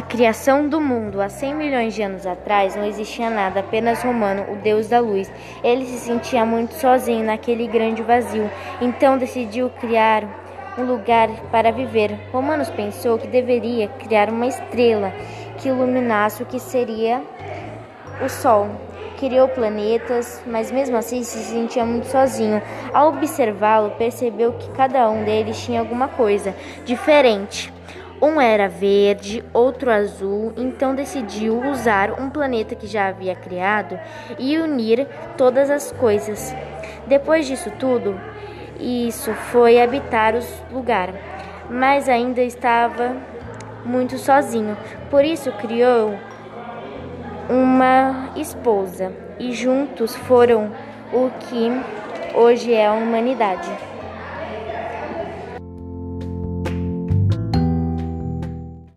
criação do mundo. Há 100 milhões de anos atrás não existia nada, apenas Romano, o deus da luz. Ele se sentia muito sozinho naquele grande vazio, então decidiu criar um lugar para viver. Romanos pensou que deveria criar uma estrela que iluminasse o que seria o Sol. Criou planetas, mas mesmo assim se sentia muito sozinho. Ao observá-lo, percebeu que cada um deles tinha alguma coisa diferente. Um era verde, outro azul, então decidiu usar um planeta que já havia criado e unir todas as coisas. Depois disso tudo, isso foi habitar o lugar, mas ainda estava muito sozinho. Por isso criou uma esposa e juntos foram o que hoje é a humanidade.